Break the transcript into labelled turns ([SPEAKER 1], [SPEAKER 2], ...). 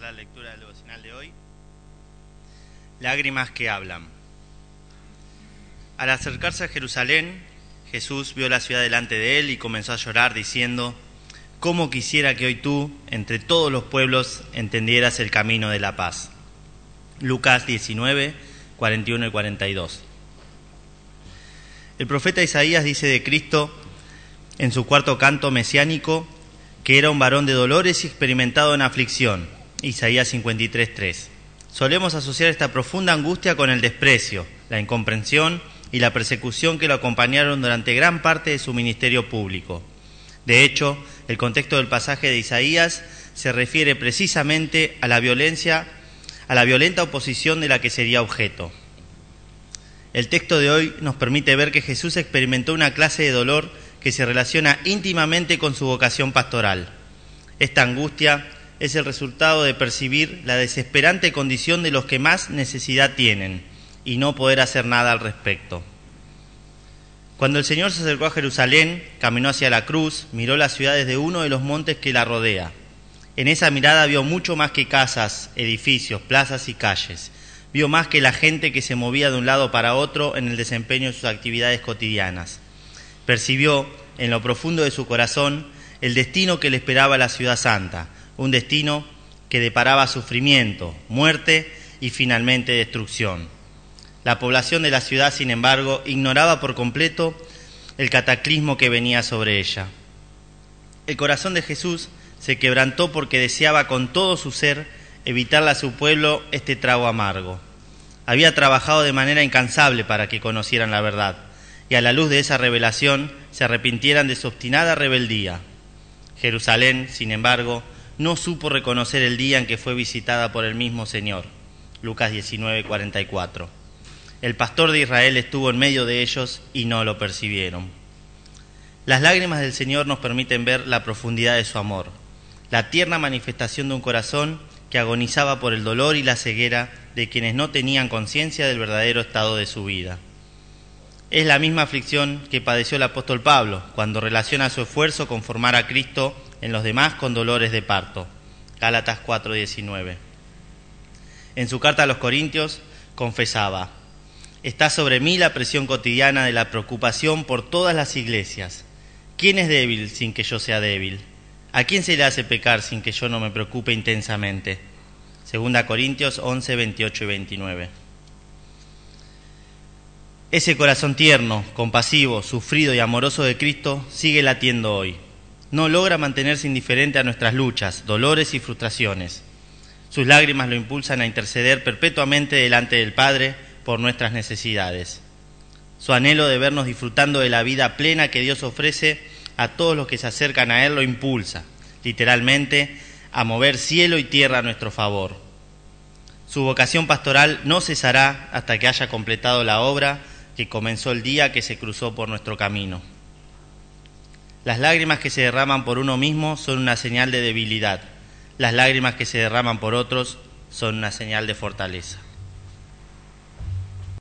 [SPEAKER 1] La lectura del devocional de hoy. Lágrimas que hablan. Al acercarse a Jerusalén, Jesús vio la ciudad delante de él y comenzó a llorar diciendo, ¿cómo quisiera que hoy tú, entre todos los pueblos, entendieras el camino de la paz? Lucas 19, 41 y 42. El profeta Isaías dice de Cristo en su cuarto canto mesiánico que era un varón de dolores y experimentado en aflicción. Isaías 53, 3. Solemos asociar esta profunda angustia con el desprecio, la incomprensión y la persecución que lo acompañaron durante gran parte de su ministerio público. De hecho, el contexto del pasaje de Isaías se refiere precisamente a la violencia, a la violenta oposición de la que sería objeto. El texto de hoy nos permite ver que Jesús experimentó una clase de dolor que se relaciona íntimamente con su vocación pastoral. Esta angustia es el resultado de percibir la desesperante condición de los que más necesidad tienen y no poder hacer nada al respecto. Cuando el Señor se acercó a Jerusalén, caminó hacia la cruz, miró la ciudad desde uno de los montes que la rodea. En esa mirada vio mucho más que casas, edificios, plazas y calles. Vio más que la gente que se movía de un lado para otro en el desempeño de sus actividades cotidianas percibió en lo profundo de su corazón el destino que le esperaba a la ciudad santa, un destino que deparaba sufrimiento, muerte y finalmente destrucción. La población de la ciudad, sin embargo, ignoraba por completo el cataclismo que venía sobre ella. El corazón de Jesús se quebrantó porque deseaba con todo su ser evitarle a su pueblo este trago amargo. Había trabajado de manera incansable para que conocieran la verdad y a la luz de esa revelación se arrepintieran de su obstinada rebeldía. Jerusalén, sin embargo, no supo reconocer el día en que fue visitada por el mismo Señor. Lucas 19, 44. El pastor de Israel estuvo en medio de ellos y no lo percibieron. Las lágrimas del Señor nos permiten ver la profundidad de su amor, la tierna manifestación de un corazón que agonizaba por el dolor y la ceguera de quienes no tenían conciencia del verdadero estado de su vida. Es la misma aflicción que padeció el apóstol Pablo cuando relaciona su esfuerzo con formar a Cristo en los demás con dolores de parto. Gálatas 4:19. En su carta a los Corintios confesaba, está sobre mí la presión cotidiana de la preocupación por todas las iglesias. ¿Quién es débil sin que yo sea débil? ¿A quién se le hace pecar sin que yo no me preocupe intensamente? Segunda Corintios 11, 28 y 29. Ese corazón tierno, compasivo, sufrido y amoroso de Cristo sigue latiendo hoy. No logra mantenerse indiferente a nuestras luchas, dolores y frustraciones. Sus lágrimas lo impulsan a interceder perpetuamente delante del Padre por nuestras necesidades. Su anhelo de vernos disfrutando de la vida plena que Dios ofrece a todos los que se acercan a Él lo impulsa, literalmente, a mover cielo y tierra a nuestro favor. Su vocación pastoral no cesará hasta que haya completado la obra que comenzó el día que se cruzó por nuestro camino. Las lágrimas que se derraman por uno mismo son una señal de debilidad. Las lágrimas que se derraman por otros son una señal de fortaleza.